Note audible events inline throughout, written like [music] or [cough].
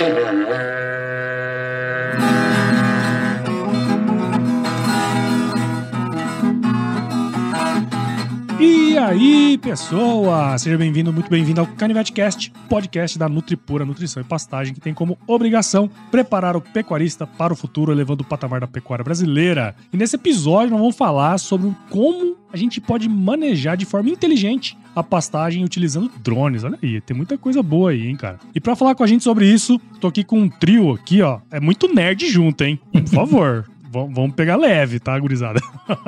E aí, pessoa! Seja bem-vindo, muito bem-vindo ao Canivete Cast, podcast da Nutripura Nutrição e Pastagem, que tem como obrigação preparar o pecuarista para o futuro, elevando o patamar da pecuária brasileira. E nesse episódio nós vamos falar sobre como a gente pode manejar de forma inteligente a pastagem utilizando drones. Olha aí, tem muita coisa boa aí, hein, cara. E para falar com a gente sobre isso, tô aqui com um trio aqui, ó. É muito nerd junto, hein? Por favor. [laughs] Vamos pegar leve, tá, gurizada?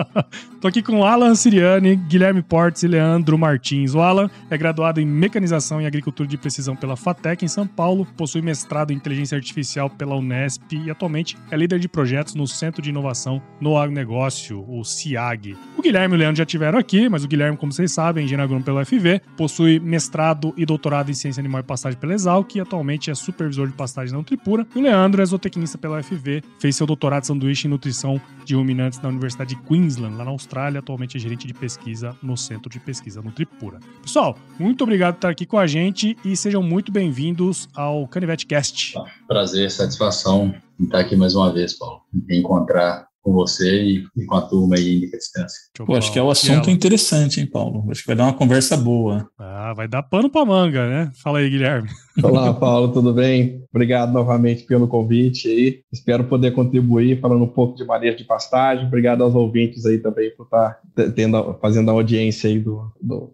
[laughs] Tô aqui com Alan Siriani, Guilherme Portes e Leandro Martins. O Alan é graduado em Mecanização e Agricultura de Precisão pela FATEC em São Paulo, possui mestrado em Inteligência Artificial pela Unesp e atualmente é líder de projetos no Centro de Inovação no Agronegócio, o CIAG. O Guilherme e o Leandro já tiveram aqui, mas o Guilherme, como vocês sabem, é engenheiro agrônomo pela UFV, possui mestrado e doutorado em Ciência Animal e Pastagem pela Exalc e atualmente é supervisor de pastagem na Nutripura. E o Leandro é zootecnista pela UFV, fez seu doutorado de sanduíche em nutrição de ruminantes na Universidade de Queensland, lá na Austrália. Atualmente é gerente de pesquisa no Centro de Pesquisa Nutripura. Pessoal, muito obrigado por estar aqui com a gente e sejam muito bem-vindos ao Canivete Cast. Prazer, satisfação estar aqui mais uma vez, Paulo. Encontrar com você e, e, com a turma aí em distância. Pô, acho que é um assunto interessante, hein, Paulo? Acho que vai dar uma conversa boa. Ah, vai dar pano pra manga, né? Fala aí, Guilherme. Olá, Paulo, tudo bem? Obrigado novamente pelo convite aí. Espero poder contribuir falando um pouco de manejo de pastagem. Obrigado aos ouvintes aí também por estar tendo, fazendo a audiência aí do, do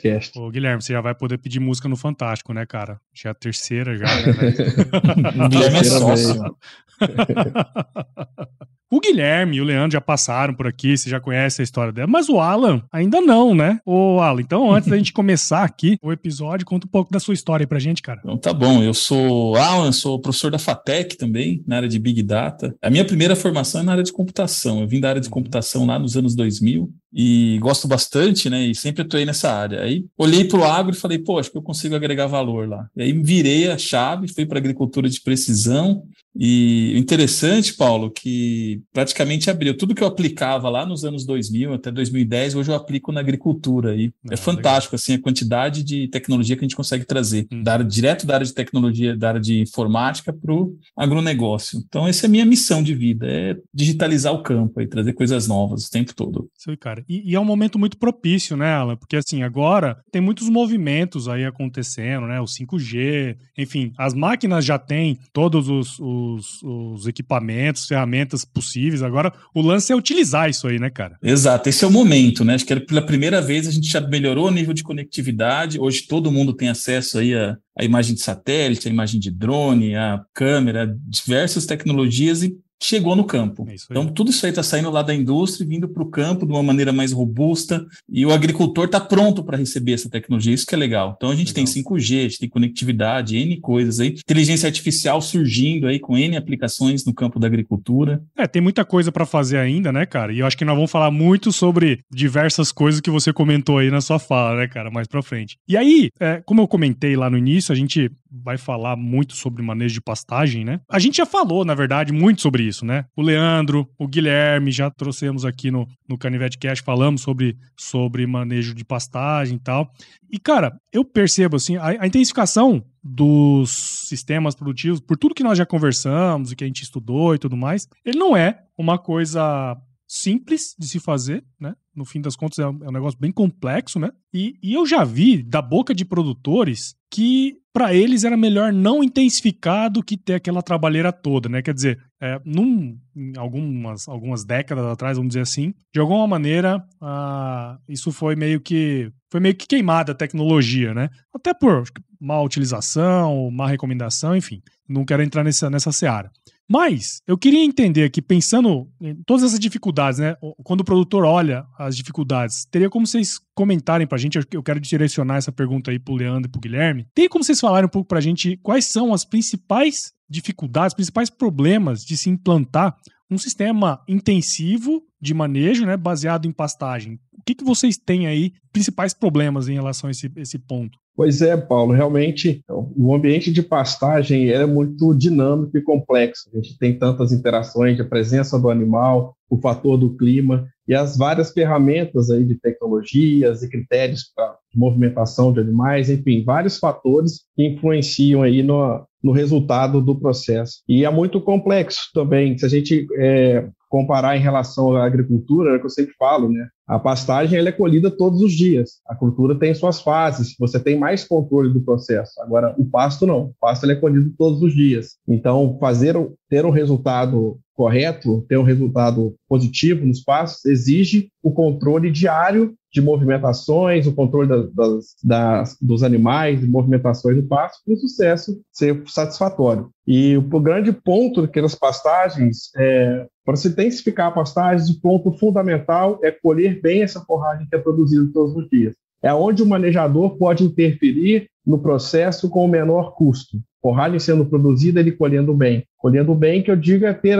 Cast. Ô, Guilherme, você já vai poder pedir música no Fantástico, né, cara? Já é a terceira já, né? [laughs] [laughs] Guilherme é sócio. [laughs] O Guilherme e o Leandro já passaram por aqui, você já conhece a história dela, mas o Alan ainda não, né? Ô, Alan, então antes da gente começar aqui o episódio, conta um pouco da sua história aí pra gente, cara. Então tá bom, eu sou Alan, sou professor da FATEC também, na área de Big Data. A minha primeira formação é na área de computação, eu vim da área de computação lá nos anos 2000 e gosto bastante, né? E sempre atuei nessa área. Aí olhei para o agro e falei, pô, acho que eu consigo agregar valor lá. E aí virei a chave, fui para agricultura de precisão. E interessante, Paulo, que praticamente abriu tudo que eu aplicava lá nos anos 2000 até 2010, hoje eu aplico na agricultura. E é, é fantástico legal. assim a quantidade de tecnologia que a gente consegue trazer, hum. da área, direto da área de tecnologia, da área de informática para o agronegócio. Então essa é a minha missão de vida, é digitalizar o campo e trazer coisas novas o tempo todo. Sim, cara. E, e, é um momento muito propício, né, Alan? Porque assim, agora tem muitos movimentos aí acontecendo, né? O 5G, enfim, as máquinas já têm todos os, os, os equipamentos, ferramentas possíveis. Agora, o lance é utilizar isso aí, né, cara? Exato, esse é o momento, né? Acho que pela primeira vez a gente já melhorou o nível de conectividade. Hoje todo mundo tem acesso aí a, a imagem de satélite, a imagem de drone, a câmera, diversas tecnologias e chegou no campo. É então, tudo isso aí está saindo lá da indústria e vindo para o campo de uma maneira mais robusta, e o agricultor está pronto para receber essa tecnologia, isso que é legal. Então, a gente legal. tem 5G, a gente tem conectividade, N coisas aí, inteligência artificial surgindo aí com N aplicações no campo da agricultura. É, tem muita coisa para fazer ainda, né, cara? E eu acho que nós vamos falar muito sobre diversas coisas que você comentou aí na sua fala, né, cara, mais para frente. E aí, é, como eu comentei lá no início, a gente vai falar muito sobre manejo de pastagem, né? A gente já falou, na verdade, muito sobre isso, né? O Leandro, o Guilherme, já trouxemos aqui no, no Canivete Cash, falamos sobre, sobre manejo de pastagem e tal. E, cara, eu percebo, assim, a, a intensificação dos sistemas produtivos, por tudo que nós já conversamos e que a gente estudou e tudo mais, ele não é uma coisa simples de se fazer, né? No fim das contas, é um, é um negócio bem complexo, né? E, e, eu já vi da boca de produtores que para eles era melhor não intensificar do que ter aquela trabalheira toda, né? Quer dizer, é, num, algumas, algumas décadas atrás, vamos dizer assim, de alguma maneira, ah, isso foi meio que foi meio que queimada a tecnologia, né? Até por má utilização, má recomendação, enfim. Não quero entrar nessa, nessa seara. Mas eu queria entender aqui, pensando em todas essas dificuldades, né? Quando o produtor olha as dificuldades, teria como vocês comentarem pra gente, eu quero direcionar essa pergunta aí pro Leandro e pro Guilherme. Tem como vocês falarem um pouco pra gente quais são as principais dificuldades, principais problemas de se implantar um sistema intensivo de manejo, né, baseado em pastagem. O que, que vocês têm aí, principais problemas em relação a esse, esse ponto? Pois é, Paulo, realmente o ambiente de pastagem é muito dinâmico e complexo. A gente tem tantas interações, a presença do animal, o fator do clima e as várias ferramentas aí de tecnologias e critérios para movimentação de animais, enfim, vários fatores que influenciam aí no, no resultado do processo. E é muito complexo também. Se a gente é, comparar em relação à agricultura, é o que eu sempre falo, né? A pastagem ela é colhida todos os dias. A cultura tem suas fases, você tem mais controle do processo. Agora, o pasto não. O pasto é colhido todos os dias. Então, fazer ter um resultado correto, ter um resultado positivo nos pastos, exige o controle diário de movimentações, o controle das, das, das, dos animais, de movimentações do pasto, para o sucesso ser satisfatório. E o grande ponto daquelas pastagens, é, para se intensificar a pastagem, o ponto fundamental é colher bem essa forragem que é produzida todos os dias. É onde o manejador pode interferir no processo com o menor custo. Forragem sendo produzida, ele colhendo bem. Colhendo bem, que eu digo é ter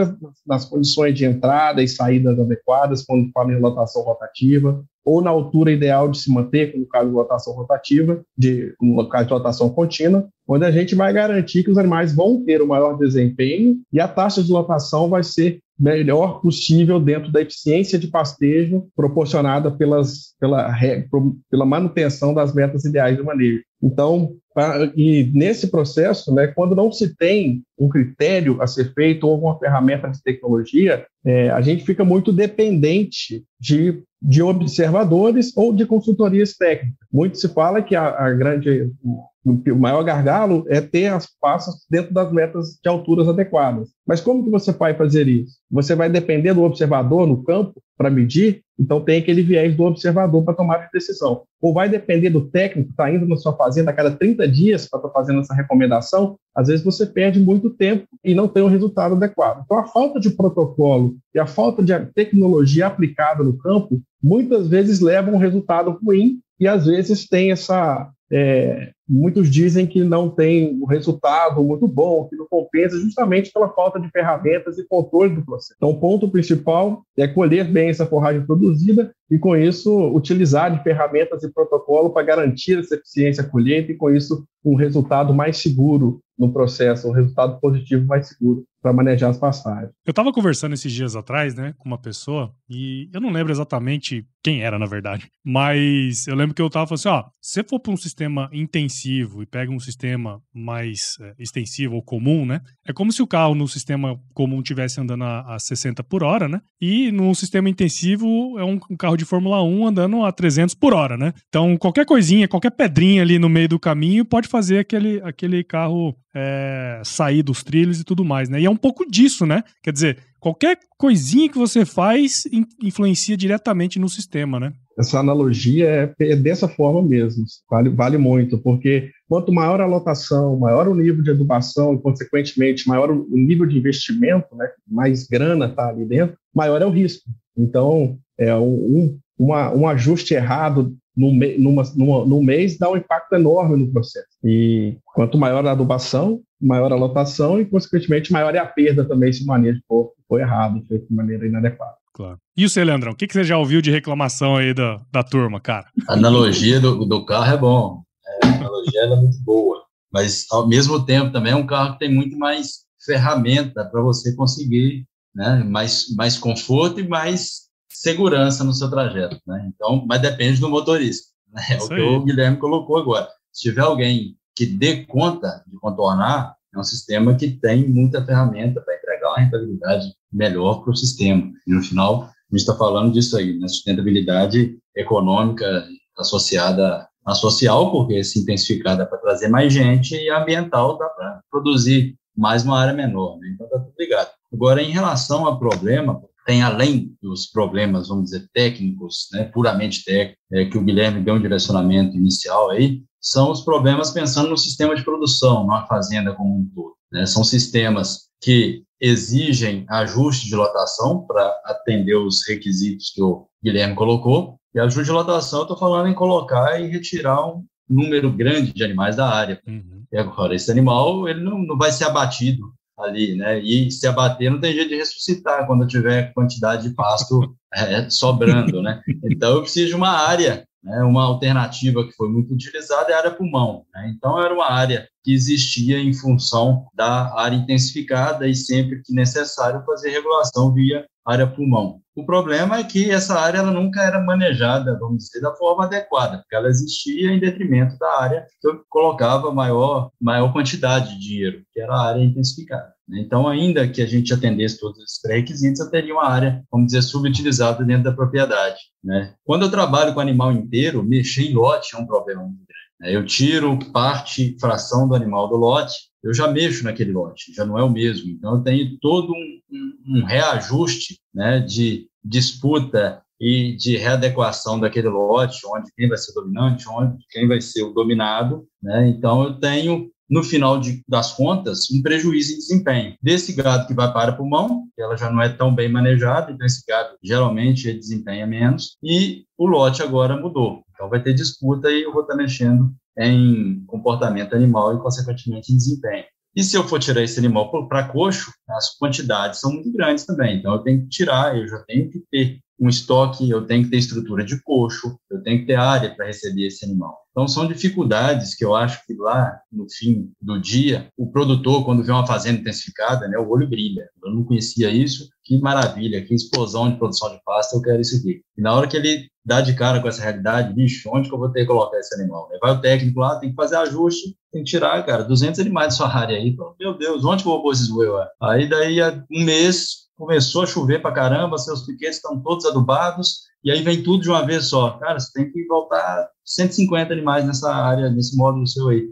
as, condições de entrada e saídas adequadas, quando fala em lotação rotativa, ou na altura ideal de se manter, no caso de lotação rotativa, de, no caso de lotação contínua, onde a gente vai garantir que os animais vão ter o maior desempenho e a taxa de lotação vai ser melhor possível dentro da eficiência de pastejo proporcionada pelas, pela, pela manutenção das metas ideais de manejo. Então, e nesse processo, né, quando não se tem um critério a ser feito ou alguma ferramenta de tecnologia, é, a gente fica muito dependente de, de observadores ou de consultorias técnicas. Muito se fala que a, a grande o maior gargalo é ter as passas dentro das metas de alturas adequadas. Mas como que você vai fazer isso? Você vai depender do observador no campo para medir, então tem aquele viés do observador para tomar a decisão. Ou vai depender do técnico que está indo na sua fazenda a cada 30 dias para estar tá fazendo essa recomendação, às vezes você perde muito tempo e não tem o um resultado adequado. Então a falta de protocolo e a falta de tecnologia aplicada no campo muitas vezes leva a um resultado ruim e às vezes tem essa é, muitos dizem que não tem um resultado muito bom, que não compensa, justamente pela falta de ferramentas e controle do processo. Então, o ponto principal é colher bem essa forragem produzida e, com isso, utilizar de ferramentas e protocolo para garantir essa eficiência colheita e, com isso, um resultado mais seguro no processo, um resultado positivo mais seguro para manejar as passagens. Eu estava conversando esses dias atrás, né, com uma pessoa e eu não lembro exatamente quem era, na verdade, [laughs] mas eu lembro que eu estava falando assim, ó, se for para um sistema intensivo e pega um sistema mais é, extensivo ou comum, né, é como se o carro no sistema comum tivesse andando a, a 60 por hora, né, e no sistema intensivo é um, um, carro de Fórmula 1 andando a 300 por hora, né. Então qualquer coisinha, qualquer pedrinha ali no meio do caminho pode fazer aquele, aquele carro é, sair dos trilhos e tudo mais, né? E é um pouco disso, né? Quer dizer, qualquer coisinha que você faz influencia diretamente no sistema, né? Essa analogia é, é dessa forma mesmo, vale, vale muito, porque quanto maior a lotação, maior o nível de educação e, consequentemente, maior o nível de investimento, né, mais grana está ali dentro, maior é o risco. Então, é um, uma, um ajuste errado no, numa, numa, num mês dá um impacto enorme no processo. E quanto maior a adubação, maior a lotação e, consequentemente, maior é a perda também se o manejo for, for errado, feito de maneira inadequada. Claro. E o Leandrão, o que, que você já ouviu de reclamação aí da, da turma, cara? A analogia do, do carro é bom. É, a analogia é muito boa. Mas, ao mesmo tempo, também é um carro que tem muito mais ferramenta para você conseguir né, mais, mais conforto e mais segurança no seu trajeto, né? Então, mas depende do motorista, né? É o que o Guilherme colocou agora. Se tiver alguém que dê conta de contornar, é um sistema que tem muita ferramenta para entregar uma rentabilidade melhor para o sistema. E no final, a gente está falando disso aí, né? Sustentabilidade econômica associada à social, porque se intensificar dá para trazer mais gente, e ambiental dá para produzir mais uma área menor. Né? Então, está tudo ligado. Agora, em relação ao problema, tem além dos problemas, vamos dizer, técnicos, né, puramente técnicos, é, que o Guilherme deu um direcionamento inicial aí, são os problemas pensando no sistema de produção, na fazenda como um todo. Né? São sistemas que exigem ajuste de lotação para atender os requisitos que o Guilherme colocou. E ajuste de lotação, eu estou falando em colocar e retirar um número grande de animais da área. Uhum. E agora, esse animal ele não, não vai ser abatido ali, né? E se abater, não tem jeito de ressuscitar quando tiver quantidade de pasto [laughs] é, sobrando, né? Então, eu preciso de uma área, né? uma alternativa que foi muito utilizada é a área pulmão. Né? Então, era uma área que existia em função da área intensificada e sempre que necessário fazer regulação via área pulmão. O problema é que essa área ela nunca era manejada, vamos dizer, da forma adequada, porque ela existia em detrimento da área que eu colocava maior, maior quantidade de dinheiro, que era a área intensificada. Então, ainda que a gente atendesse todos esses pré-requisitos, eu teria uma área, vamos dizer, subutilizada dentro da propriedade. Né? Quando eu trabalho com animal inteiro, mexer em lote é um problema muito grande. Né? Eu tiro parte, fração do animal do lote, eu já mexo naquele lote, já não é o mesmo. Então, eu tenho todo um, um, um reajuste né, de disputa e de readequação daquele lote, onde quem vai ser dominante, onde quem vai ser o dominado. Né? Então, eu tenho, no final de, das contas, um prejuízo em desempenho. Desse gado que vai para o pulmão, ela já não é tão bem manejada, então esse gado geralmente desempenha menos, e o lote agora mudou. Então, vai ter disputa e eu vou estar mexendo em comportamento animal e, consequentemente, em desempenho. E se eu for tirar esse animal para coxo, as quantidades são muito grandes também. Então, eu tenho que tirar, eu já tenho que ter um estoque, eu tenho que ter estrutura de coxo, eu tenho que ter área para receber esse animal. Então, são dificuldades que eu acho que lá, no fim do dia, o produtor, quando vê uma fazenda intensificada, né, o olho brilha. Eu não conhecia isso, que maravilha, que explosão de produção de pasta, eu quero isso aqui. E na hora que ele dá de cara com essa realidade, bicho, onde que eu vou ter que colocar esse animal? Vai o técnico lá, tem que fazer ajuste, tem que tirar, cara, 200 animais da sua área aí. Meu Deus, onde que eu vou pôr esses? Aí, daí, um mês, começou a chover para caramba, seus piquetes estão todos adubados, e aí vem tudo de uma vez só. Cara, você tem que voltar 150 animais nessa área, nesse módulo seu aí.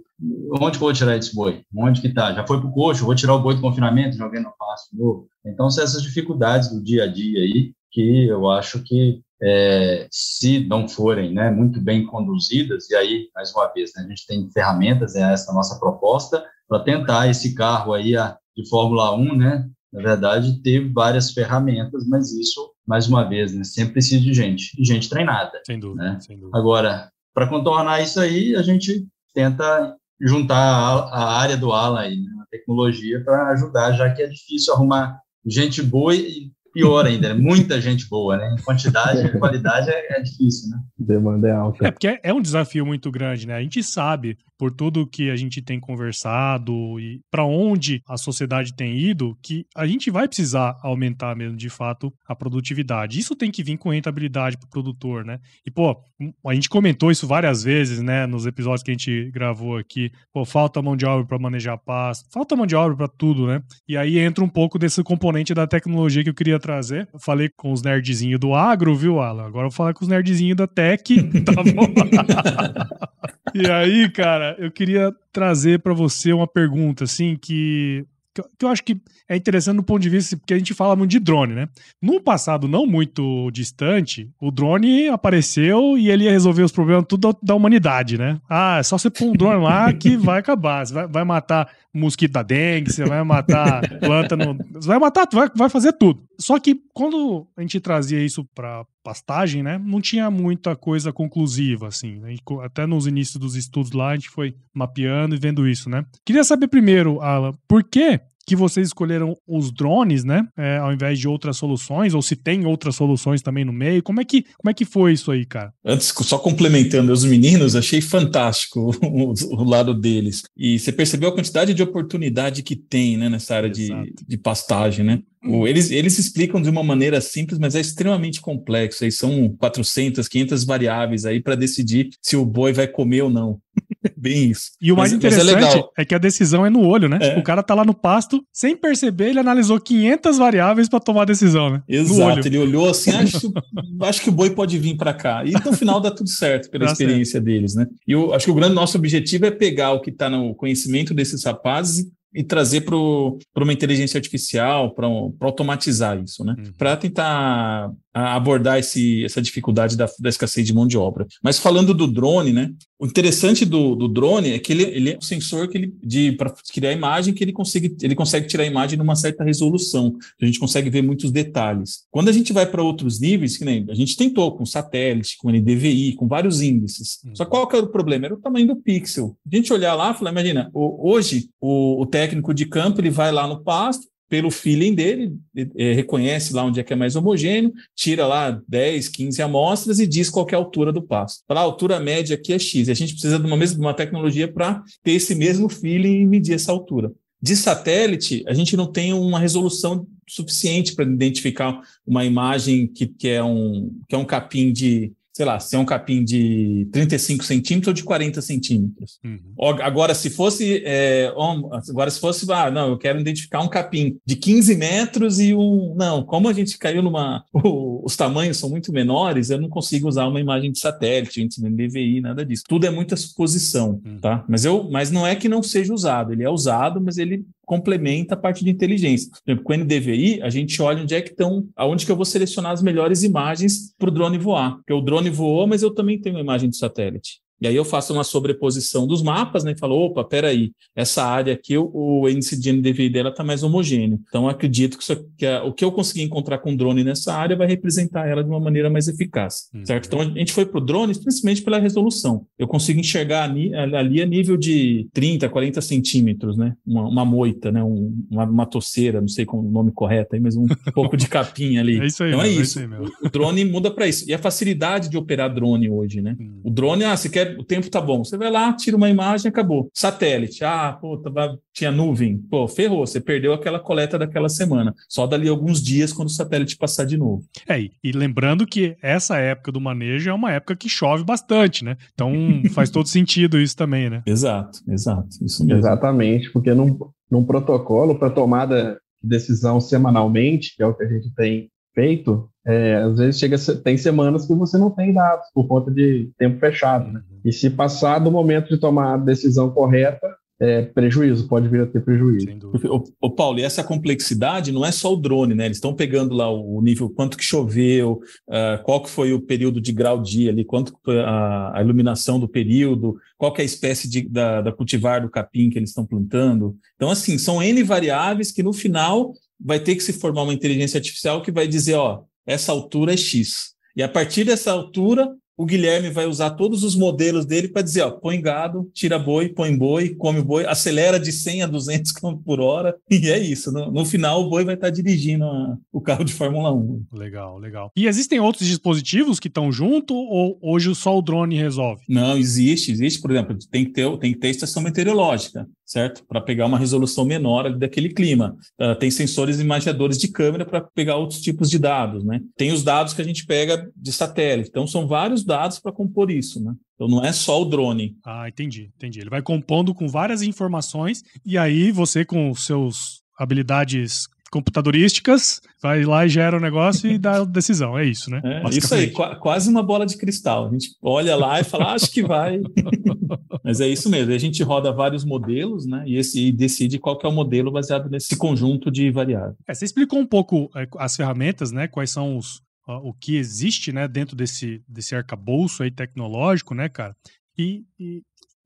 Onde que eu vou tirar esse boi? Onde que tá? Já foi pro coxo, vou tirar o boi do confinamento, joguei no pasto novo. Então, são essas dificuldades do dia a dia aí, que eu acho que é, se não forem né, muito bem conduzidas, e aí, mais uma vez, né, a gente tem ferramentas, é essa a nossa proposta, para tentar esse carro aí a, de Fórmula 1, né, na verdade, teve várias ferramentas, mas isso, mais uma vez, né, sempre precisa de gente, e gente treinada. Sem dúvida. Né? Sem dúvida. Agora, para contornar isso aí, a gente tenta juntar a, a área do ALA aí, né, a tecnologia, para ajudar, já que é difícil arrumar gente boa e pior ainda, né? muita gente boa, né? Em quantidade e qualidade é, é, difícil, né? Demanda é alta. É, porque é um desafio muito grande, né? A gente sabe por tudo que a gente tem conversado e para onde a sociedade tem ido, que a gente vai precisar aumentar mesmo de fato a produtividade. Isso tem que vir com rentabilidade para o produtor, né? E pô, a gente comentou isso várias vezes, né, nos episódios que a gente gravou aqui. Pô, falta mão de obra para manejar pasto, falta mão de obra para tudo, né? E aí entra um pouco desse componente da tecnologia que eu queria trazer. Eu falei com os nerdzinhos do agro, viu, Alan? Agora eu vou falar com os nerdzinhos da tech, [laughs] tá bom? [laughs] e aí, cara, eu queria trazer para você uma pergunta, assim, que, que eu acho que é interessante do ponto de vista, porque a gente fala muito de drone, né? No passado não muito distante, o drone apareceu e ele ia resolver os problemas tudo da humanidade, né? Ah, é só você pôr um drone lá [laughs] que vai acabar. Vai, vai matar mosquito da dengue, você vai matar planta no. Você vai matar, vai, vai fazer tudo. Só que quando a gente trazia isso para pastagem, né, não tinha muita coisa conclusiva, assim. Né? Até nos inícios dos estudos lá, a gente foi mapeando e vendo isso, né? Queria saber primeiro, Alan, por que que vocês escolheram os drones, né? É, ao invés de outras soluções, ou se tem outras soluções também no meio. Como é que, como é que foi isso aí, cara? Antes, só complementando os meninos, achei fantástico [laughs] o, o lado deles. E você percebeu a quantidade de oportunidade que tem né, nessa área de, de pastagem, né? Eles, eles explicam de uma maneira simples, mas é extremamente complexo. Aí são 400, 500 variáveis aí para decidir se o boi vai comer ou não. Bem isso. E o mais mas, interessante mas é, é, que a decisão é no olho, né? É. O cara tá lá no pasto, sem perceber, ele analisou 500 variáveis para tomar a decisão, né? Exato. Ele olhou assim, acho, acho que o boi pode vir para cá. E no final dá tudo certo pela dá experiência certo. deles, né? E eu acho que o grande nosso objetivo é pegar o que está no conhecimento desses rapazes e trazer para uma inteligência artificial, para automatizar isso, né? Uhum. Para tentar abordar esse, essa dificuldade da, da, escassez de mão de obra. Mas falando do drone, né? O interessante do, do drone é que ele, ele é um sensor que ele de para criar imagem que ele consegue ele consegue tirar a imagem numa certa resolução. A gente consegue ver muitos detalhes. Quando a gente vai para outros níveis, que nem a gente tentou com satélite, com NDVI, com vários índices. Uhum. Só qual que era o problema? Era o tamanho do pixel. A gente olhar lá, falar, imagina, hoje o, o técnico de campo ele vai lá no pasto pelo feeling dele, é, reconhece lá onde é que é mais homogêneo, tira lá 10, 15 amostras e diz qual é a altura do pasto. Para a altura média aqui é X. E a gente precisa de uma, mesma, de uma tecnologia para ter esse mesmo feeling e medir essa altura. De satélite, a gente não tem uma resolução suficiente para identificar uma imagem que, que, é um, que é um capim de sei lá, se é um capim de 35 centímetros ou de 40 centímetros. Uhum. Agora, se fosse, é, agora se fosse, ah, não, eu quero identificar um capim de 15 metros e um, não, como a gente caiu numa, [laughs] o, os tamanhos são muito menores, eu não consigo usar uma imagem de satélite, gente nem DVI, nada disso. Tudo é muita suposição, uhum. tá? Mas eu, mas não é que não seja usado, ele é usado, mas ele complementa a parte de inteligência. Por exemplo, com o NDVI, a gente olha onde é que estão, aonde que eu vou selecionar as melhores imagens para o drone voar. Porque o drone voou, mas eu também tenho uma imagem de satélite. E aí eu faço uma sobreposição dos mapas, né? E falo, opa, peraí, essa área aqui, o, o índice de NDVI dela está mais homogêneo. Então, acredito que, isso, que a, o que eu conseguir encontrar com drone nessa área vai representar ela de uma maneira mais eficaz, uhum. certo? Então, a gente foi para o drone principalmente pela resolução. Eu consigo enxergar ali, ali a nível de 30, 40 centímetros, né? Uma, uma moita, né? Um, uma, uma toceira, não sei como o nome correto aí, mas um [laughs] pouco de capinha ali. É isso aí, então, é isso. É isso o, o drone muda para isso. E a facilidade de operar drone hoje, né? Uhum. O drone, ah, você quer o tempo tá bom. Você vai lá, tira uma imagem, acabou. Satélite, ah, pô, tinha nuvem. Pô, ferrou, você perdeu aquela coleta daquela semana. Só dali alguns dias quando o satélite passar de novo. É, e lembrando que essa época do manejo é uma época que chove bastante, né? Então [laughs] faz todo sentido isso também, né? Exato, exato. Isso mesmo. Exatamente, porque num, num protocolo para tomada de decisão semanalmente, que é o que a gente tem feito, é, às vezes chega, tem semanas que você não tem dados por conta de tempo fechado. Né? E se passar do momento de tomar a decisão correta, é, prejuízo, pode vir a ter prejuízo. O, o, Paulo, e essa complexidade não é só o drone, né? Eles estão pegando lá o nível, quanto que choveu, uh, qual que foi o período de grau dia ali, quanto a, a iluminação do período, qual que é a espécie de, da, da cultivar do capim que eles estão plantando. Então, assim, são N variáveis que no final vai ter que se formar uma inteligência artificial que vai dizer, ó, essa altura é X. E a partir dessa altura, o Guilherme vai usar todos os modelos dele para dizer, ó, põe gado, tira boi, põe boi, come boi, acelera de 100 a 200 km [laughs] por hora, e é isso. No, no final, o boi vai estar tá dirigindo a, o carro de Fórmula 1. Legal, legal. E existem outros dispositivos que estão junto ou hoje só o drone resolve? Não, existe, existe, por exemplo, tem que ter, tem que ter estação meteorológica certo? Para pegar uma resolução menor daquele clima. Uh, tem sensores imaginadores de câmera para pegar outros tipos de dados, né? Tem os dados que a gente pega de satélite. Então, são vários dados para compor isso, né? Então, não é só o drone. Ah, entendi, entendi. Ele vai compondo com várias informações e aí você, com seus habilidades computadorísticas, vai lá e gera o um negócio e dá a [laughs] decisão. É isso, né? É, isso aí, qu quase uma bola de cristal. A gente olha lá e fala, acho que vai. [laughs] Mas é isso mesmo. A gente roda vários modelos, né? E, esse, e decide qual que é o modelo baseado nesse conjunto de variáveis. É, você explicou um pouco é, as ferramentas, né? Quais são os o que existe, né? Dentro desse desse arcabouço aí tecnológico, né, cara? E, e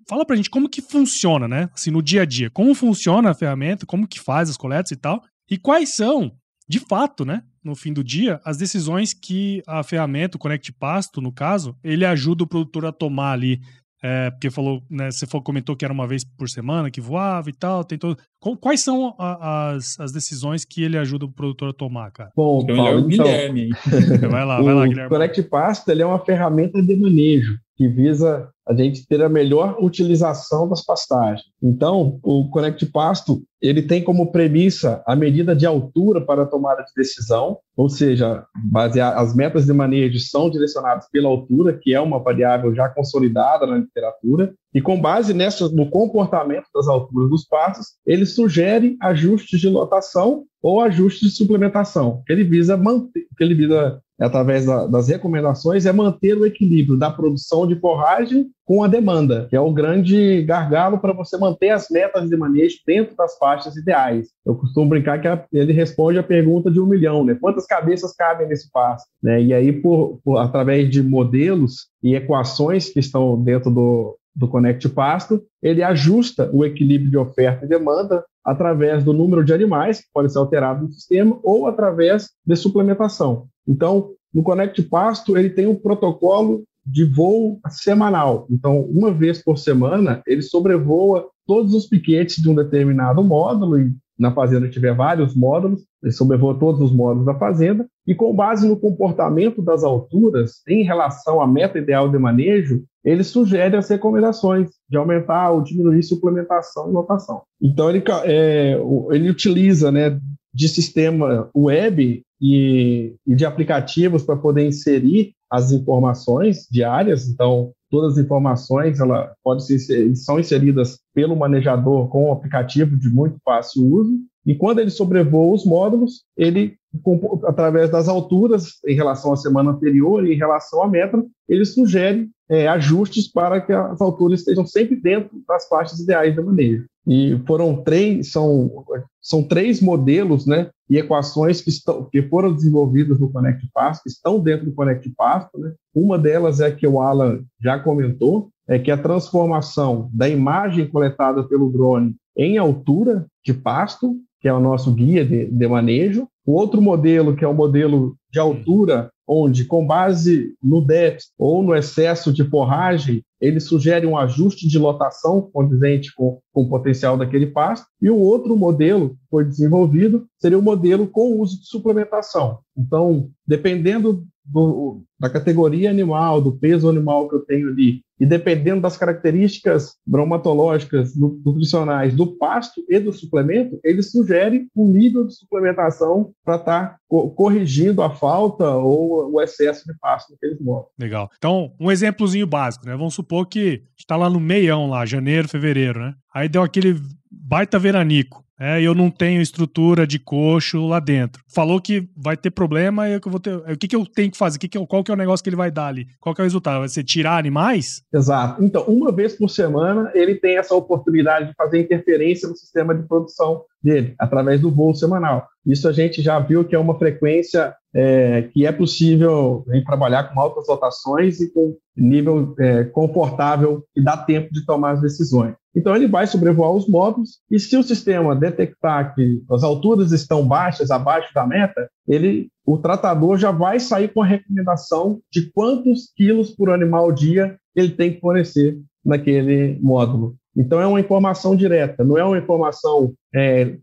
fala pra gente como que funciona, né? Assim, no dia a dia, como funciona a ferramenta, como que faz as coletas e tal, e quais são, de fato, né, no fim do dia, as decisões que a ferramenta, o Connect Pasto, no caso, ele ajuda o produtor a tomar ali. É, porque falou, né, você falou, comentou que era uma vez por semana que voava e tal, tem todo. Quais são a, as, as decisões que ele ajuda o produtor a tomar, cara? Bom, Paulo, então, Guilherme. [laughs] vai lá, vai lá, Guilherme. O Connect Pasto ele é uma ferramenta de manejo que visa a gente ter a melhor utilização das pastagens. Então, o Connect Pasto ele tem como premissa a medida de altura para a tomada de decisão, ou seja, basear, as metas de manejo são direcionadas pela altura, que é uma variável já consolidada na literatura, e com base nessa, no comportamento das alturas dos pastos, ele sugere ajustes de lotação ou ajustes de suplementação, que ele visa manter, que ele visa através da, das recomendações é manter o equilíbrio da produção de forragem com a demanda, que é o grande gargalo para você manter as metas de manejo dentro das faixas ideais. Eu costumo brincar que ele responde a pergunta de um milhão, né? Quantas cabeças cabem nesse pasto? Né? E aí, por, por, através de modelos e equações que estão dentro do, do Connect Pasto, ele ajusta o equilíbrio de oferta e demanda através do número de animais que pode ser alterado no sistema ou através de suplementação. Então, no Connect Pasto, ele tem um protocolo de voo semanal. Então, uma vez por semana, ele sobrevoa todos os piquetes de um determinado módulo e na fazenda tiver vários módulos, ele sobrevoa todos os módulos da fazenda, e com base no comportamento das alturas em relação à meta ideal de manejo, ele sugere as recomendações de aumentar ou diminuir suplementação e lotação. Então, ele, é, ele utiliza né, de sistema web e, e de aplicativos para poder inserir as informações diárias. Então, todas as informações ela pode ser, são inseridas pelo manejador com um aplicativo de muito fácil uso. E quando ele sobrevoa os módulos, ele, através das alturas em relação à semana anterior e em relação à meta, ele sugere é, ajustes para que as alturas estejam sempre dentro das faixas ideais de manejo. E foram três, são, são três modelos né, e equações que, estão, que foram desenvolvidas no Connect Pasto, que estão dentro do Connect Pasto. Né? Uma delas é que o Alan já comentou, é que a transformação da imagem coletada pelo drone em altura de pasto que é o nosso guia de, de manejo. O outro modelo, que é o modelo de altura, onde, com base no déficit ou no excesso de forragem, ele sugere um ajuste de lotação condizente com, com o potencial daquele pasto. E o outro modelo que foi desenvolvido seria o modelo com uso de suplementação. Então, dependendo do, da categoria animal, do peso animal que eu tenho ali, e dependendo das características bromatológicas, nutricionais do pasto e do suplemento, ele sugere um nível de suplementação para estar tá co corrigindo a falta ou o excesso de pasto naqueles móveis. Legal. Então, um exemplozinho básico, né? Vamos supor que está lá no meião, lá, janeiro, fevereiro, né? Aí deu aquele baita veranico é, eu não tenho estrutura de coxo lá dentro. Falou que vai ter problema, e eu vou ter, o que, que eu tenho que fazer? Que que eu, qual que é o negócio que ele vai dar ali? Qual que é o resultado? Vai ser tirar animais? Exato. Então, uma vez por semana, ele tem essa oportunidade de fazer interferência no sistema de produção dele, através do voo semanal. Isso a gente já viu que é uma frequência é, que é possível em trabalhar com altas rotações e com nível é, confortável e dá tempo de tomar as decisões. Então ele vai sobrevoar os módulos e se o sistema detectar que as alturas estão baixas, abaixo da meta, ele, o tratador já vai sair com a recomendação de quantos quilos por animal dia ele tem que fornecer naquele módulo. Então é uma informação direta, não é uma informação é,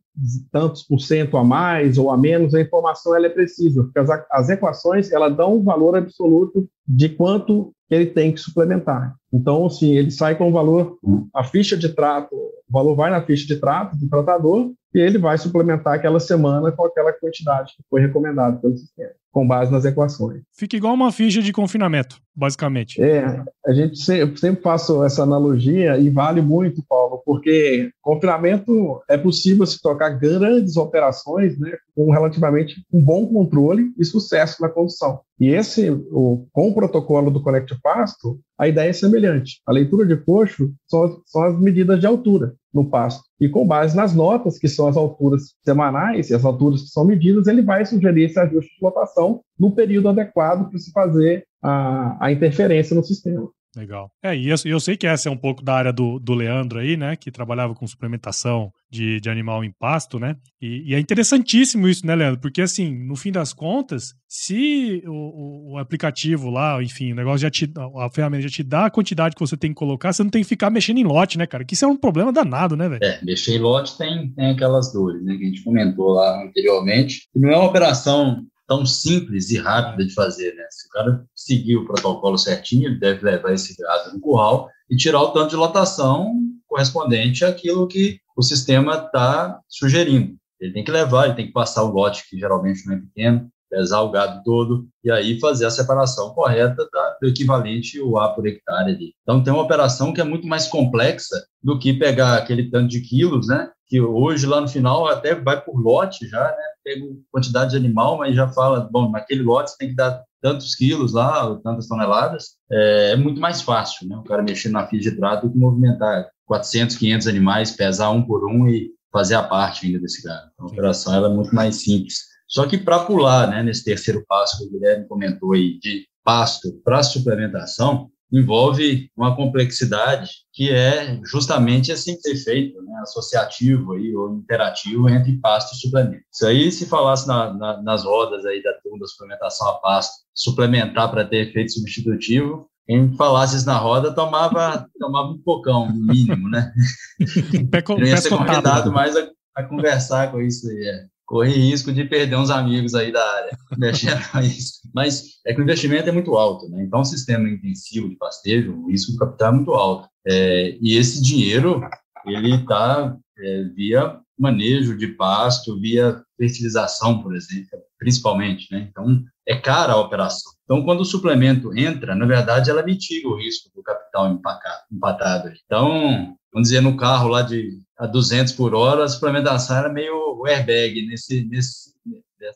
tantos por cento a mais ou a menos, a informação ela é precisa, porque as, as equações ela dão um valor absoluto de quanto que ele tem que suplementar. Então, sim, ele sai com o valor, a ficha de trato, o valor vai na ficha de trato do tratador e ele vai suplementar aquela semana com aquela quantidade que foi recomendada pelo sistema com base nas equações. Fica igual uma ficha de confinamento, basicamente. É, a gente sempre, sempre faço essa analogia e vale muito, Paulo, porque confinamento é possível se tocar grandes operações, né, com relativamente um bom controle e sucesso na condução. E esse, o, com o protocolo do Connect Pasto, a ideia é semelhante. A leitura de coxo são, são as medidas de altura no pasto. E com base nas notas, que são as alturas semanais e as alturas que são medidas, ele vai sugerir esse ajuste de lotação no período adequado para se fazer a, a interferência no sistema. Legal. É, e eu, eu, sei que essa é um pouco da área do, do Leandro aí, né? Que trabalhava com suplementação de, de animal em pasto, né? E, e, é interessantíssimo isso, né, Leandro? Porque, assim, no fim das contas, se o, o, aplicativo lá, enfim, o negócio já te. A ferramenta já te dá a quantidade que você tem que colocar, você não tem que ficar mexendo em lote, né, cara? Que isso é um problema danado, né, velho? É, mexer em lote tem, tem aquelas dores, né? Que a gente comentou lá anteriormente. E não é uma operação tão simples e rápida de fazer, né? Se o cara seguir o protocolo certinho, ele deve levar esse gado no curral e tirar o tanto de lotação correspondente àquilo que o sistema está sugerindo. Ele tem que levar, ele tem que passar o lote, que geralmente não é pequeno, pesar o gado todo e aí fazer a separação correta do equivalente o A por hectare ali. Então tem uma operação que é muito mais complexa do que pegar aquele tanto de quilos, né? Que hoje lá no final até vai por lote já, né? Pega quantidade de animal, mas já fala, bom, naquele lote você tem que dar tantos quilos lá, tantas toneladas. É, é muito mais fácil, né? O cara mexer na ficha de trato do que movimentar 400, 500 animais, pesar um por um e fazer a parte ainda desse gado. Então, a operação ela é muito mais simples. Só que para pular, né, nesse terceiro passo que o Guilherme comentou aí, de pasto para suplementação, envolve uma complexidade que é justamente assim que ser feito, né, associativo aí, ou interativo entre pasto e suplemento. Isso aí, se falasse na, na, nas rodas aí da turma da suplementação a pasto, suplementar para ter efeito substitutivo, quem falasse isso na roda tomava, [laughs] tomava um pocão, no mínimo, né? [laughs] Não ia ser convidado mais a, a conversar com isso aí. É. Corre risco de perder uns amigos aí da área, [laughs] mexendo com isso. Mas é que o investimento é muito alto, né? Então, um sistema intensivo de pastejo, o risco do capital é muito alto. É, e esse dinheiro, ele está é, via manejo de pasto, via fertilização, por exemplo, principalmente, né? Então, é cara a operação. Então, quando o suplemento entra, na verdade, ela mitiga o risco do capital empacado, empatado. Então, vamos dizer, no carro lá de a 200 por hora, a suplementação era meio airbag nesse, nesse,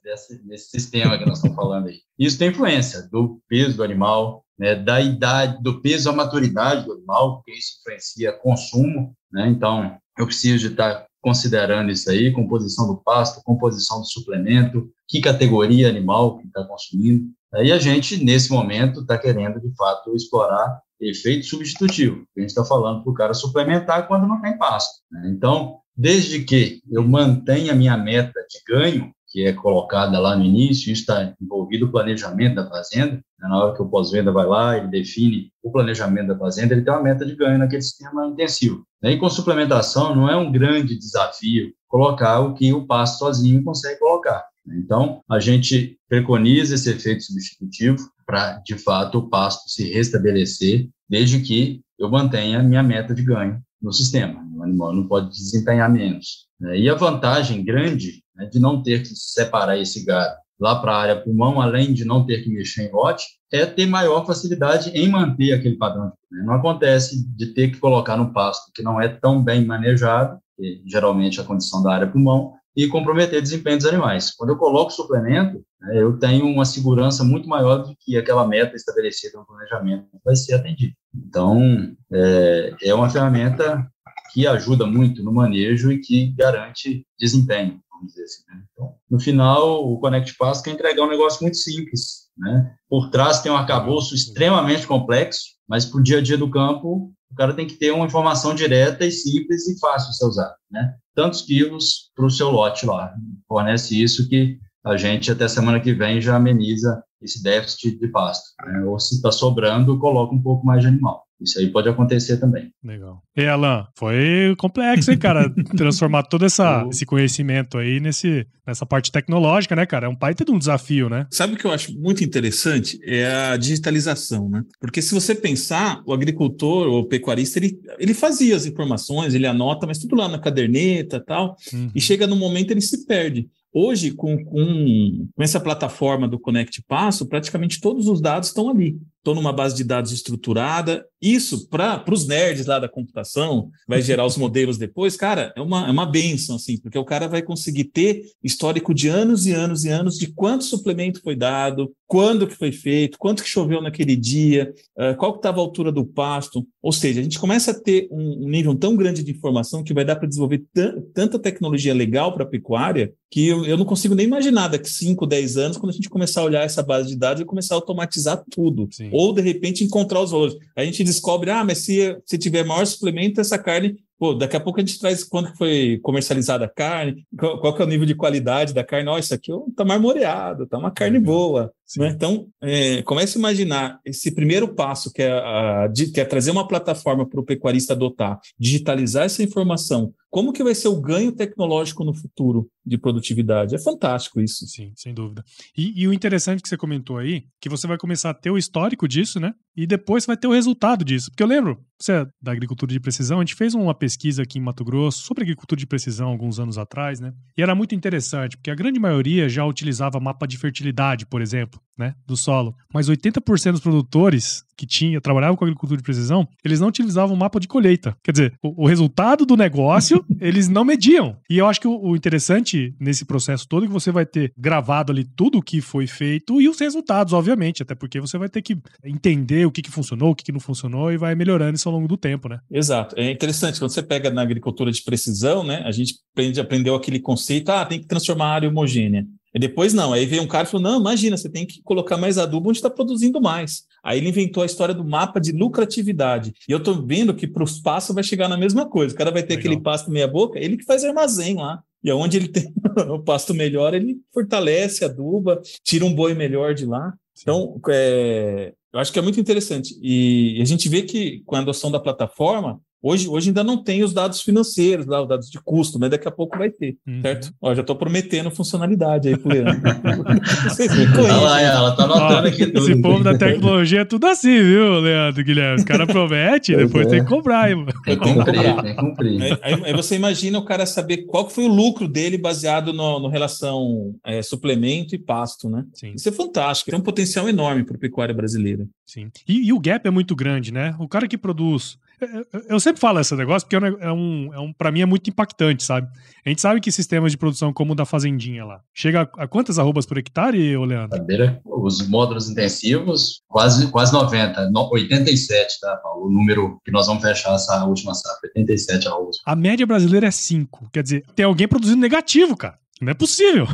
nesse, nesse sistema que nós estamos falando aí. Isso tem influência do peso do animal, né, da idade, do peso à maturidade do animal, porque isso influencia consumo, né? Então, eu preciso de estar considerando isso aí, composição do pasto, composição do suplemento, que categoria animal que está consumindo. Aí a gente, nesse momento, está querendo, de fato, explorar efeito substitutivo. A gente está falando para o cara suplementar quando não tem pasto. Né? Então, desde que eu mantenha a minha meta de ganho, que é colocada lá no início, isso está envolvido o planejamento da fazenda. Né? Na hora que o pós-venda vai lá, ele define o planejamento da fazenda, ele tem uma meta de ganho naquele sistema intensivo. E com suplementação não é um grande desafio colocar o que o pasto sozinho consegue colocar. Então, a gente preconiza esse efeito substitutivo para, de fato, o pasto se restabelecer, desde que eu mantenha minha meta de ganho no sistema. O animal não pode desempenhar menos. Né? E a vantagem grande né, de não ter que separar esse gado lá para a área pulmão, além de não ter que mexer em lote, é ter maior facilidade em manter aquele padrão. Né? Não acontece de ter que colocar no pasto que não é tão bem manejado, que geralmente é a condição da área pulmão, e comprometer o desempenho dos animais. Quando eu coloco suplemento, né, eu tenho uma segurança muito maior do que aquela meta estabelecida no planejamento vai ser atendida. Então, é, é uma ferramenta que ajuda muito no manejo e que garante desempenho, vamos dizer assim. Né? Então, no final, o Connect Pass quer entregar um negócio muito simples. Né? Por trás tem um arcabouço extremamente complexo, mas para o dia a dia do campo, o cara tem que ter uma informação direta e simples e fácil de ser usada. Né? Tantos quilos para o seu lote lá. Fornece isso que a gente, até semana que vem, já ameniza esse déficit de pasto. Né? Ou se está sobrando, coloca um pouco mais de animal. Isso aí pode acontecer também. Legal. E Alan, foi complexo, hein, cara? [laughs] Transformar todo essa, esse conhecimento aí nesse, nessa parte tecnológica, né, cara? É um pai de um desafio, né? Sabe o que eu acho muito interessante? É a digitalização, né? Porque se você pensar, o agricultor ou o pecuarista, ele, ele fazia as informações, ele anota, mas tudo lá na caderneta e tal, uhum. e chega no momento ele se perde. Hoje, com, com, com, essa plataforma do Connect Passo, praticamente todos os dados estão ali. Estou numa base de dados estruturada. Isso, para os nerds lá da computação, vai [laughs] gerar os modelos depois, cara, é uma, é uma benção, assim, porque o cara vai conseguir ter histórico de anos e anos e anos de quanto suplemento foi dado, quando que foi feito, quanto que choveu naquele dia, uh, qual que estava a altura do pasto. Ou seja, a gente começa a ter um, um nível tão grande de informação que vai dar para desenvolver tanta tecnologia legal para a pecuária que eu, eu, não consigo nem imaginar daqui 5, 10 anos, quando a gente começar a olhar essa base de dados e começar a automatizar tudo. Sim. Ou, de repente, encontrar os valores. A gente descobre, ah, mas se, se tiver maior suplemento, essa carne Pô, daqui a pouco a gente traz quando foi comercializada a carne, qual, qual que é o nível de qualidade da carne. Ó, isso aqui está marmoreado, está uma carne boa. Né? Então, é, comece a imaginar esse primeiro passo, que é, a, de, que é trazer uma plataforma para o pecuarista adotar, digitalizar essa informação. Como que vai ser o ganho tecnológico no futuro de produtividade? É fantástico isso. Sim, sem dúvida. E, e o interessante que você comentou aí, que você vai começar a ter o histórico disso, né? E depois vai ter o resultado disso. Porque eu lembro, você é da agricultura de precisão, a gente fez uma pesquisa aqui em Mato Grosso sobre agricultura de precisão alguns anos atrás, né? E era muito interessante, porque a grande maioria já utilizava mapa de fertilidade, por exemplo, né, do solo. Mas 80% dos produtores que tinha, trabalhavam com agricultura de precisão, eles não utilizavam mapa de colheita. Quer dizer, o, o resultado do negócio, [laughs] eles não mediam. E eu acho que o, o, interessante nesse processo todo é que você vai ter gravado ali tudo o que foi feito e os resultados, obviamente, até porque você vai ter que entender o que, que funcionou, o que, que não funcionou e vai melhorando isso ao longo do tempo, né? Exato. É interessante, quando você pega na agricultura de precisão, né, a gente aprende, aprendeu aquele conceito, ah, tem que transformar a área homogênea. E depois não, aí veio um cara e falou: não, imagina, você tem que colocar mais adubo onde está produzindo mais. Aí ele inventou a história do mapa de lucratividade. E eu estou vendo que para os pastos vai chegar na mesma coisa. O cara vai ter Legal. aquele pasto meia-boca, ele que faz armazém lá. E aonde ele tem [laughs] o pasto melhor, ele fortalece, aduba, tira um boi melhor de lá. Sim. Então, é, eu acho que é muito interessante. E a gente vê que com a adoção da plataforma, Hoje, hoje ainda não tem os dados financeiros, lá, os dados de custo, mas daqui a pouco vai ter, uhum. certo? Ó, já estou prometendo funcionalidade aí pro Leandro. [laughs] Vocês me Olha lá, ela tá anotando aqui tudo. Esse povo da tecnologia é tudo assim, viu, Leandro Guilherme? Os caras prometem, [laughs] depois é. tem que cobrar, hein, Tem que cumprir, tem que cumprir. Aí, aí, você imagina o cara saber qual foi o lucro dele baseado no, no relação é, suplemento e pasto, né? Sim. Isso é fantástico, tem um potencial enorme para a pecuária brasileira. Sim. E, e o gap é muito grande, né? O cara que produz eu sempre falo esse negócio porque é um, é um para mim é muito impactante, sabe? A gente sabe que sistemas de produção como o da Fazendinha lá, chega a, a quantas arrobas por hectare, ô Leandro? Os módulos intensivos, quase, quase 90, 87, tá, Paulo? O número que nós vamos fechar essa última safra, 87 arrobas. A média brasileira é 5, quer dizer, tem alguém produzindo negativo, cara. Não é possível.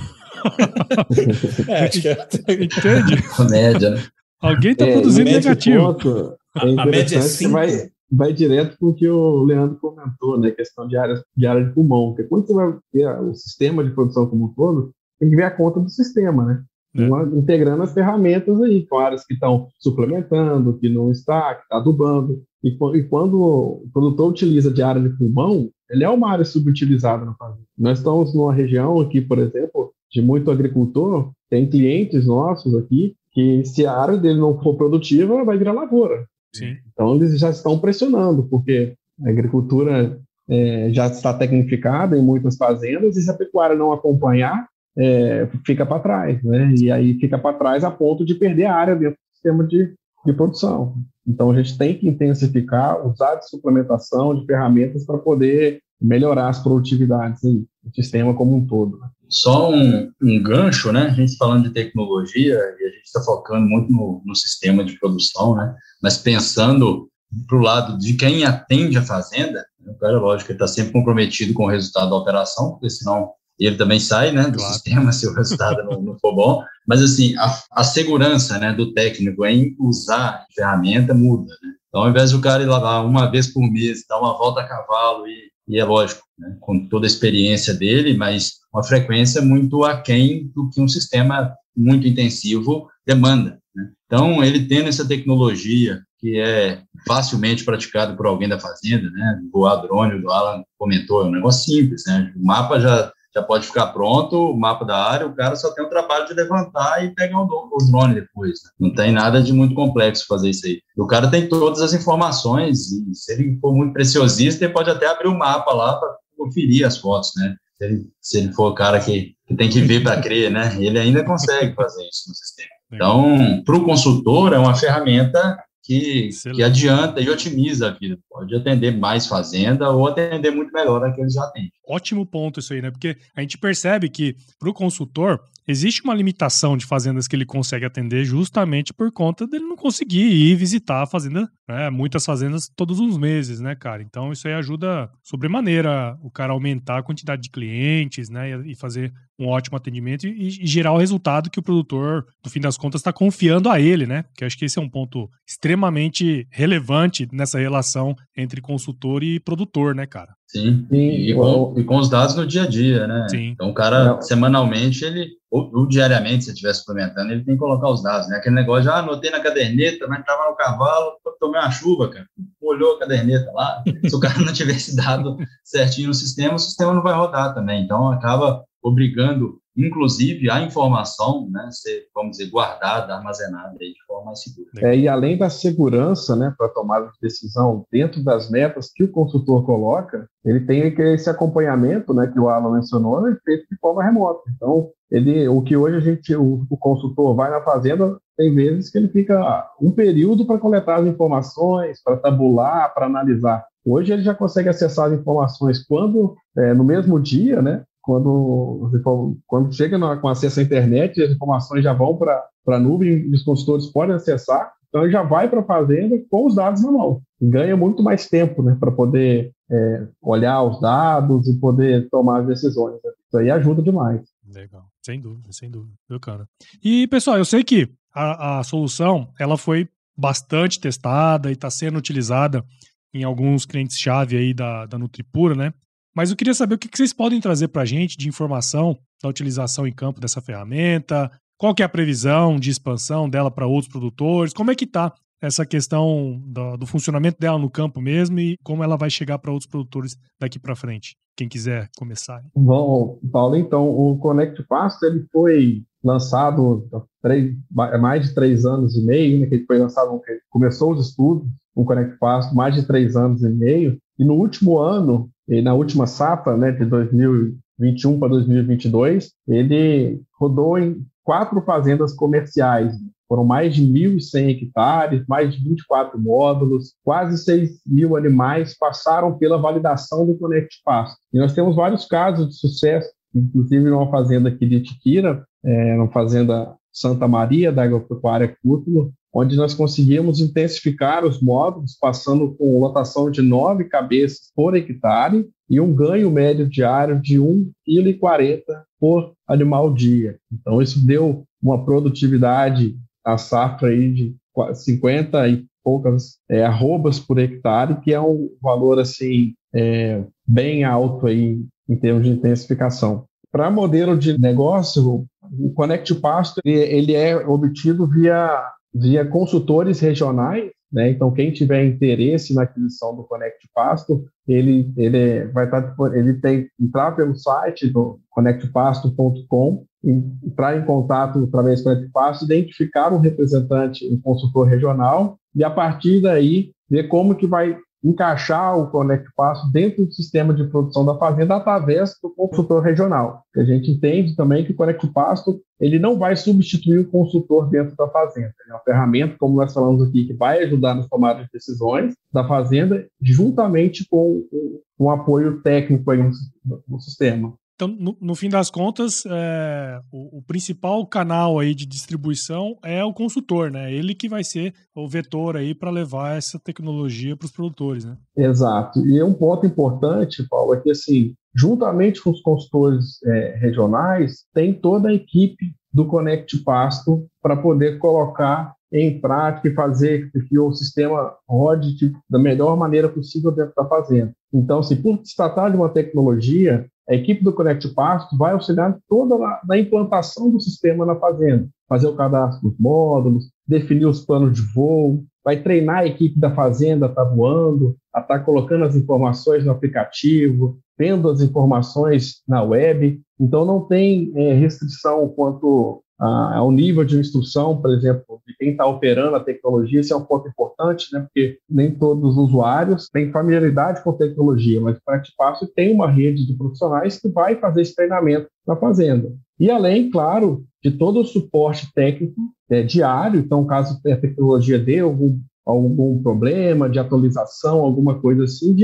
[laughs] é, acho que é... [laughs] Entende? A média, né? Alguém está é, produzindo negativo. Ponto, é a, a média é 5 vai direto com o que o Leandro comentou, né? Questão de área de, área de pulmão. Porque quando você vai ver o sistema de produção como um todo, tem que ver a conta do sistema, né? É. Uma, integrando as ferramentas aí, com áreas que estão suplementando, que não está, que está adubando. E, e, quando o produtor utiliza de área de pulmão, ele é uma área subutilizada na fazenda. Nós estamos numa região aqui, por exemplo, de muito agricultor, tem clientes nossos aqui que se a área dele não for produtiva, vai virar lavoura. Sim. Então, eles já estão pressionando, porque a agricultura é, já está tecnificada em muitas fazendas e se a pecuária não acompanhar, é, fica para trás, né? E aí fica para trás a ponto de perder a área dentro do sistema de, de produção. Então, a gente tem que intensificar, usar de suplementação, de ferramentas para poder melhorar as produtividades do sistema como um todo. Né? Só um, um, gancho, né? A gente falando de tecnologia e a gente está focando muito no, no, sistema de produção, né? Mas pensando para o lado de quem atende a fazenda, o cara, lógico, ele está sempre comprometido com o resultado da operação, porque senão ele também sai, né, do claro. sistema [laughs] se o resultado não, não, for bom. Mas assim, a, a, segurança, né, do técnico em usar a ferramenta muda, né? Então, ao invés do cara ir lá uma vez por mês, dar uma volta a cavalo e e é lógico, né, com toda a experiência dele, mas uma frequência muito aquém do que um sistema muito intensivo demanda. Né? Então, ele tendo essa tecnologia que é facilmente praticado por alguém da fazenda, né? Voar drone, o Alan comentou, é um negócio simples, né? O mapa já já pode ficar pronto, o mapa da área, o cara só tem o trabalho de levantar e pegar o, drone depois. Né? Não tem nada de muito complexo fazer isso aí. O cara tem todas as informações e se ele for muito preciosista, ele pode até abrir o um mapa lá para conferir as fotos, né? Se ele, se ele for o cara que, que tem que ver para crer, né? Ele ainda consegue fazer isso no sistema. Então, para o consultor, é uma ferramenta que, que adianta e otimiza a vida. Pode atender mais fazenda ou atender muito melhor a que ele já atende. Ótimo ponto isso aí, né? Porque a gente percebe que para o consultor existe uma limitação de fazendas que ele consegue atender justamente por conta dele não conseguir ir visitar a fazenda, né? Muitas fazendas todos os meses, né, cara? Então isso aí ajuda sobremaneira o cara aumentar a quantidade de clientes, né? E fazer um ótimo atendimento e, e gerar o resultado que o produtor, no fim das contas, está confiando a ele, né? Porque acho que esse é um ponto extremamente relevante nessa relação entre consultor e produtor, né, cara? Sim, e, e, com, e, com, os dados no dia a dia, né? Sim. Então, o cara, Não. semanalmente, ele, ou, ou, diariamente, se estiver suplementando, ele tem que colocar os dados, né? Aquele negócio, já ah, anotei na caderneta, mas estava no cavalo, tomei uma chuva, cara, olhou a caderneta lá. se o [laughs] cara não tivesse dado certinho no sistema, o sistema não vai rodar também. Então, acaba obrigando inclusive a informação, né, ser, vamos dizer, guardada, armazenada de forma mais segura. É, e além da segurança, né, para tomada de decisão dentro das metas que o consultor coloca, ele tem esse acompanhamento, né, que o Alan mencionou, é feito de forma remota. Então, ele, o que hoje a gente, o, o consultor vai na fazenda, tem vezes que ele fica um período para coletar as informações, para tabular, para analisar. Hoje ele já consegue acessar as informações quando, é, no mesmo dia, né, quando, quando chega com acesso à internet, as informações já vão para a nuvem, os consultores podem acessar, então ele já vai para a fazenda com os dados na mão. Ganha muito mais tempo né, para poder é, olhar os dados e poder tomar as decisões. Né? Isso aí ajuda demais. Legal, sem dúvida, sem dúvida, cara? E, pessoal, eu sei que a, a solução ela foi bastante testada e está sendo utilizada em alguns clientes-chave aí da, da Nutripura, né? Mas eu queria saber o que vocês podem trazer para a gente de informação da utilização em campo dessa ferramenta, qual que é a previsão de expansão dela para outros produtores, como é que está essa questão do, do funcionamento dela no campo mesmo e como ela vai chegar para outros produtores daqui para frente. Quem quiser começar. Bom, Paulo, então o Connect Pasto ele foi lançado há três, mais de três anos e meio, né, que ele foi lançado, começou os estudos o Connect Pasto mais de três anos e meio, e no último ano, e na última safra, né, de 2021 para 2022, ele rodou em quatro fazendas comerciais. Foram mais de 1.100 hectares, mais de 24 módulos, quase 6 mil animais passaram pela validação do Connect Pasto. E nós temos vários casos de sucesso, inclusive numa fazenda aqui de Tiquira, é, fazenda Santa Maria da Agropecuária Cútulo, onde nós conseguimos intensificar os módulos, passando com lotação de nove cabeças por hectare e um ganho médio diário de 1,40 kg por animal dia. Então, isso deu uma produtividade, a safra aí de 50 e poucas é, arrobas por hectare, que é um valor assim é, bem alto aí em termos de intensificação. Para modelo de negócio, o Connect Pasto ele é obtido via via consultores regionais, né? Então, quem tiver interesse na aquisição do Connect Pasto, ele, ele vai estar, ele tem entrar pelo site do connectpasto.com, entrar em contato através do Connect Pasto, identificar um representante, um consultor regional, e a partir daí ver como que vai encaixar o Connect Passo dentro do sistema de produção da fazenda através do consultor regional. A gente entende também que o Connect Pasto ele não vai substituir o consultor dentro da fazenda. É uma ferramenta, como nós falamos aqui, que vai ajudar nas tomadas de decisões da fazenda, juntamente com um apoio técnico aí no sistema. Então, no, no, fim das contas, é, o, o, principal canal aí de distribuição é o consultor, né? Ele que vai ser o vetor aí para levar essa tecnologia para os produtores, né? Exato. E um ponto importante, Paulo, é que assim, juntamente com os consultores é, regionais, tem toda a equipe do Connect Pasto para poder colocar em prática e fazer que o sistema rode da melhor maneira possível dentro da fazenda. Então, se por se tratar de uma tecnologia, a equipe do Connect Pasto vai auxiliar toda a, na implantação do sistema na fazenda, fazer o cadastro dos módulos, definir os planos de voo, vai treinar a equipe da fazenda a estar tá voando, a estar tá colocando as informações no aplicativo, vendo as informações na web. Então não tem é, restrição quanto ao nível de instrução, por exemplo, de quem está operando a tecnologia, isso é um ponto importante, né? porque nem todos os usuários têm familiaridade com tecnologia, mas o Practipasso tem uma rede de profissionais que vai fazer esse treinamento na fazenda. E além, claro, de todo o suporte técnico é, diário, então caso a tecnologia dê algum, algum problema de atualização, alguma coisa assim,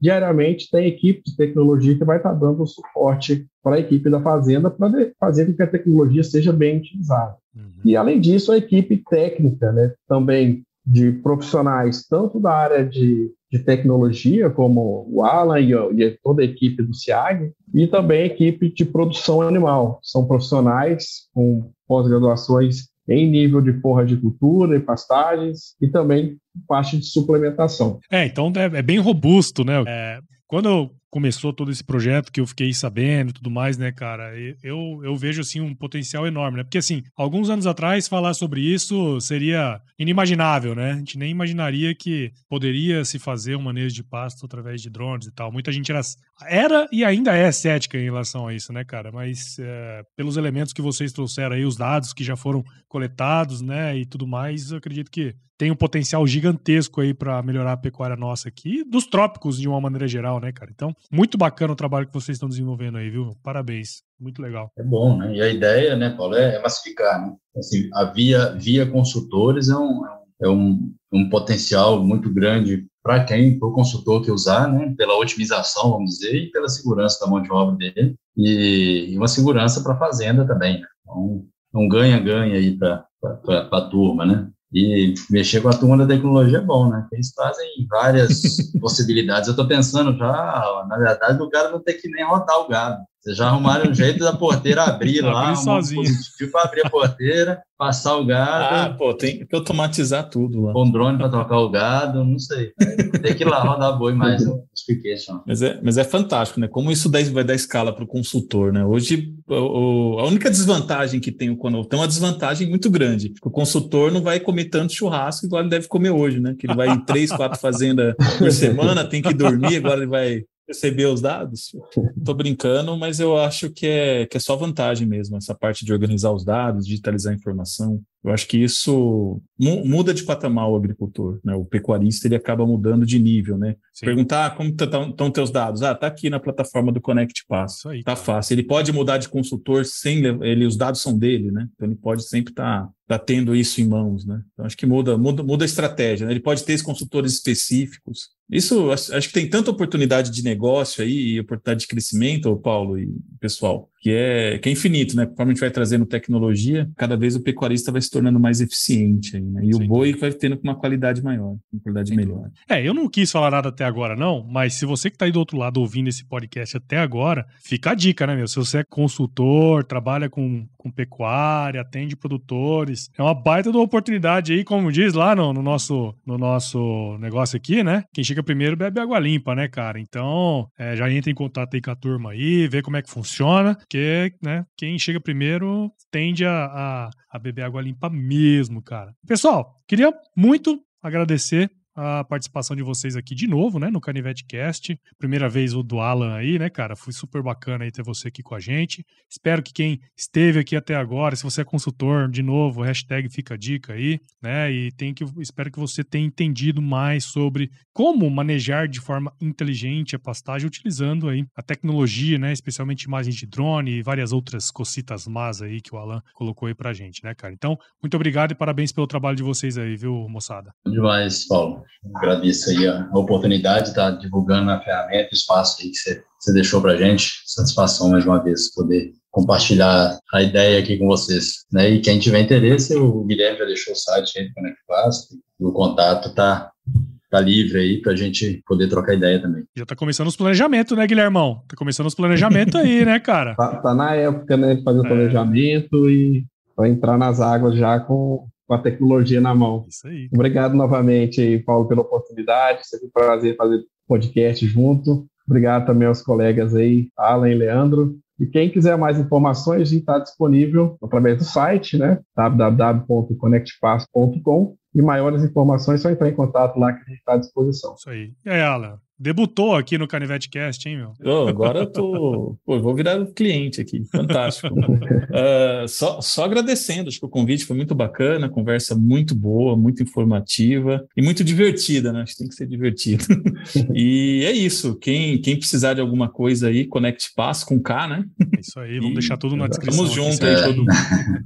diariamente tem equipe de tecnologia que vai estar dando suporte para a equipe da fazenda para fazer com que a tecnologia seja bem utilizada. Uhum. E, além disso, a equipe técnica, né, também de profissionais, tanto da área de, de tecnologia, como o Alan e, e, toda a equipe do SIAG, e também a equipe de produção animal. São profissionais com pós-graduações em nível de porra de cultura e pastagens e também parte de suplementação. É, então é, é bem robusto, né? É, quando começou todo esse projeto que eu fiquei sabendo e tudo mais, né, cara? Eu, eu vejo, assim, um potencial enorme, né? Porque, assim, alguns anos atrás falar sobre isso seria inimaginável, né? A gente nem imaginaria que poderia se fazer um manejo de pasto através de drones e tal. Muita gente era, era e ainda é cética em relação a isso, né, cara? Mas é, pelos elementos que vocês trouxeram aí, os dados que já foram coletados, né, e tudo mais, eu acredito que tem um potencial gigantesco aí para melhorar a pecuária nossa aqui, dos trópicos de uma maneira geral, né, cara? Então, muito bacana o trabalho que vocês estão desenvolvendo aí, viu? Parabéns. Muito legal. É bom, né? E a ideia, né, Paulo, é, é massificar, né? Assim, a via, via consultores é um, é um, um potencial muito grande para quem, para o consultor que usar, né? Pela otimização, vamos dizer, e pela segurança da mão de obra dele, e, e uma segurança para a fazenda também, né? Então, um ganha-ganha aí para a turma, né? E mexer com a turma da tecnologia é bom, né? Eles trazem várias [laughs] possibilidades. Eu estou pensando já, na verdade, o cara não tem que nem rodar o gado. Vocês já arrumaram um jeito da porteira abrir lá, abrir sozinho. Um para abrir a porteira, passar o gado. Ah, pô, tem que automatizar tudo lá. Com um drone para trocar o gado, não sei. Tem que ir lá rodar boi mais os piquetes. Mas é, mas é fantástico, né? Como isso vai dar escala para o consultor, né? Hoje, o, a única desvantagem que tem o Conovo, tem uma desvantagem muito grande. O consultor não vai comer tanto churrasco igual ele deve comer hoje, né? Que ele vai em três, quatro fazendas por semana, tem que dormir, agora ele vai receber os dados? [laughs] Estou brincando, mas eu acho que é, que é só vantagem mesmo, essa parte de organizar os dados, digitalizar a informação. Eu acho que isso muda de patamar o agricultor, né? O pecuarista ele acaba mudando de nível, né? Sim. Perguntar ah, como estão tá, teus dados? Ah, tá aqui na plataforma do Connect Pass. Isso aí, tá fácil. Ele pode mudar de consultor sem ele, os dados são dele, né? Então ele pode sempre estar tá, tá tendo isso em mãos, né? Então acho que muda, muda, muda a estratégia. Né? Ele pode ter esses consultores específicos. Isso acho que tem tanta oportunidade de negócio aí e oportunidade de crescimento, Paulo e pessoal, que é, que é infinito, né? Conforme a gente vai trazendo tecnologia, cada vez o pecuarista vai se tornando mais eficiente, aí, né? E Sim. o boi vai tendo uma qualidade maior, uma qualidade melhor. É, eu não quis falar nada até agora, não, mas se você que está aí do outro lado ouvindo esse podcast até agora, fica a dica, né, meu? Se você é consultor, trabalha com, com pecuária, atende produtores, é uma baita de uma oportunidade aí, como diz lá no, no, nosso, no nosso negócio aqui, né? Quem chega primeiro bebe água limpa, né, cara? Então, é, já entra em contato aí com a turma aí, vê como é que funciona porque né, quem chega primeiro tende a, a, a beber água limpa mesmo, cara. Pessoal, queria muito agradecer a participação de vocês aqui de novo, né, no Canivete Cast. Primeira vez o do Alan aí, né, cara? Foi super bacana aí ter você aqui com a gente. Espero que quem esteve aqui até agora, se você é consultor, de novo, hashtag fica a dica aí, né? E tem que, espero que você tenha entendido mais sobre como manejar de forma inteligente a pastagem utilizando aí a tecnologia, né, especialmente imagens de drone e várias outras cocitas más aí que o Alan colocou aí pra gente, né, cara? Então, muito obrigado e parabéns pelo trabalho de vocês aí, viu, moçada? Demais, Paulo. Agradeço aí a, oportunidade de estar divulgando a ferramenta, o espaço aí que você, você deixou para a gente. Satisfação mais uma vez poder compartilhar a ideia aqui com vocês. Né? E quem tiver interesse, o Guilherme já deixou o site aí do Connect Fast, e o contato está tá livre aí para a gente poder trocar ideia também. Já tá começando os planejamentos, né, Guilhermão? Tá começando os planejamentos aí, né, cara? Tá, tá, na época, né, de fazer o é. planejamento e vai entrar nas águas já com com a tecnologia na mão. Isso aí. Obrigado novamente, Paulo, pela oportunidade. Sempre um prazer fazer podcast junto. Obrigado também aos colegas aí, Alan e Leandro. E quem quiser mais informações, a gente está disponível através do site, né? www.connectpass.com. E maiores informações, só entrar em contato lá que a gente está à disposição. Isso aí. E aí, Alan? Debutou aqui no Canivete Cast, hein, meu? Oh, agora eu tô. [laughs] Pô, vou virar cliente aqui. Fantástico. uh, [laughs] só, só agradecendo, acho que o convite foi muito bacana, conversa muito boa, muito informativa e muito divertida, né? Acho que tem que ser divertido. [laughs] e é isso. Quem, quem precisar de alguma coisa aí, Conect Pass com K, né? É isso aí, vamos e, deixar tudo na descrição. Estamos juntos aí, todo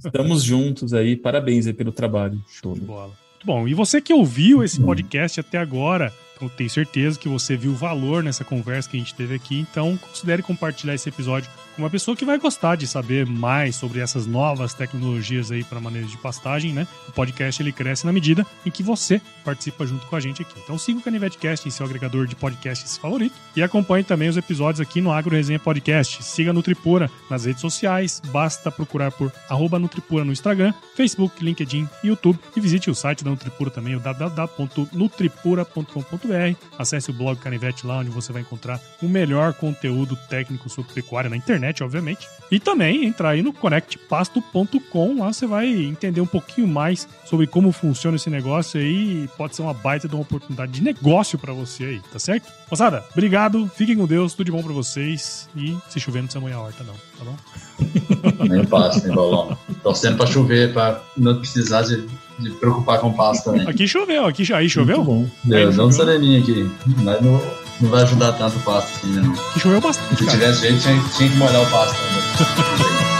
Estamos juntos aí. Parabéns aí pelo trabalho. Show de bola. Muito bom. E você que ouviu esse podcast até agora, eu tenho certeza que você viu valor nessa conversa que a gente teve aqui, então considere compartilhar esse episódio uma pessoa que vai gostar de saber mais sobre essas novas tecnologias aí para manejo de pastagem, né? O podcast ele cresce na medida em que você participa junto com a gente aqui. Então siga o CanivetCast em seu agregador de podcasts favorito e acompanhe também os episódios aqui no Agro Resenha Podcast. Siga a Nutripura nas redes sociais, basta procurar por Nutripura no Instagram, Facebook, LinkedIn e YouTube e visite o site da Nutripura também, o www.nutripura.com.br. Acesse o blog Canivete lá onde você vai encontrar o melhor conteúdo técnico sobre pecuária na internet internet, obviamente. E também entrar aí no connectpasto.com, lá você vai entender um pouquinho mais sobre como funciona esse negócio aí. Pode ser uma baita de uma oportunidade de negócio para você aí, tá certo? Moçada, obrigado, fiquem com Deus, tudo de bom para vocês. E se chover, não precisa molhar a horta, não, tá bom? Nem pasto, nem balão. Torcendo pra chover, pra não precisar de, de preocupar com pasto também. Aqui choveu, aqui aí choveu? Muito bom. Deu, deu um sereninho aqui, mas não não vai ajudar tanto o pasto assim, não. Choveu bastante. Se tivesse jeito, tinha, tinha que molhar o pasto ainda. [laughs]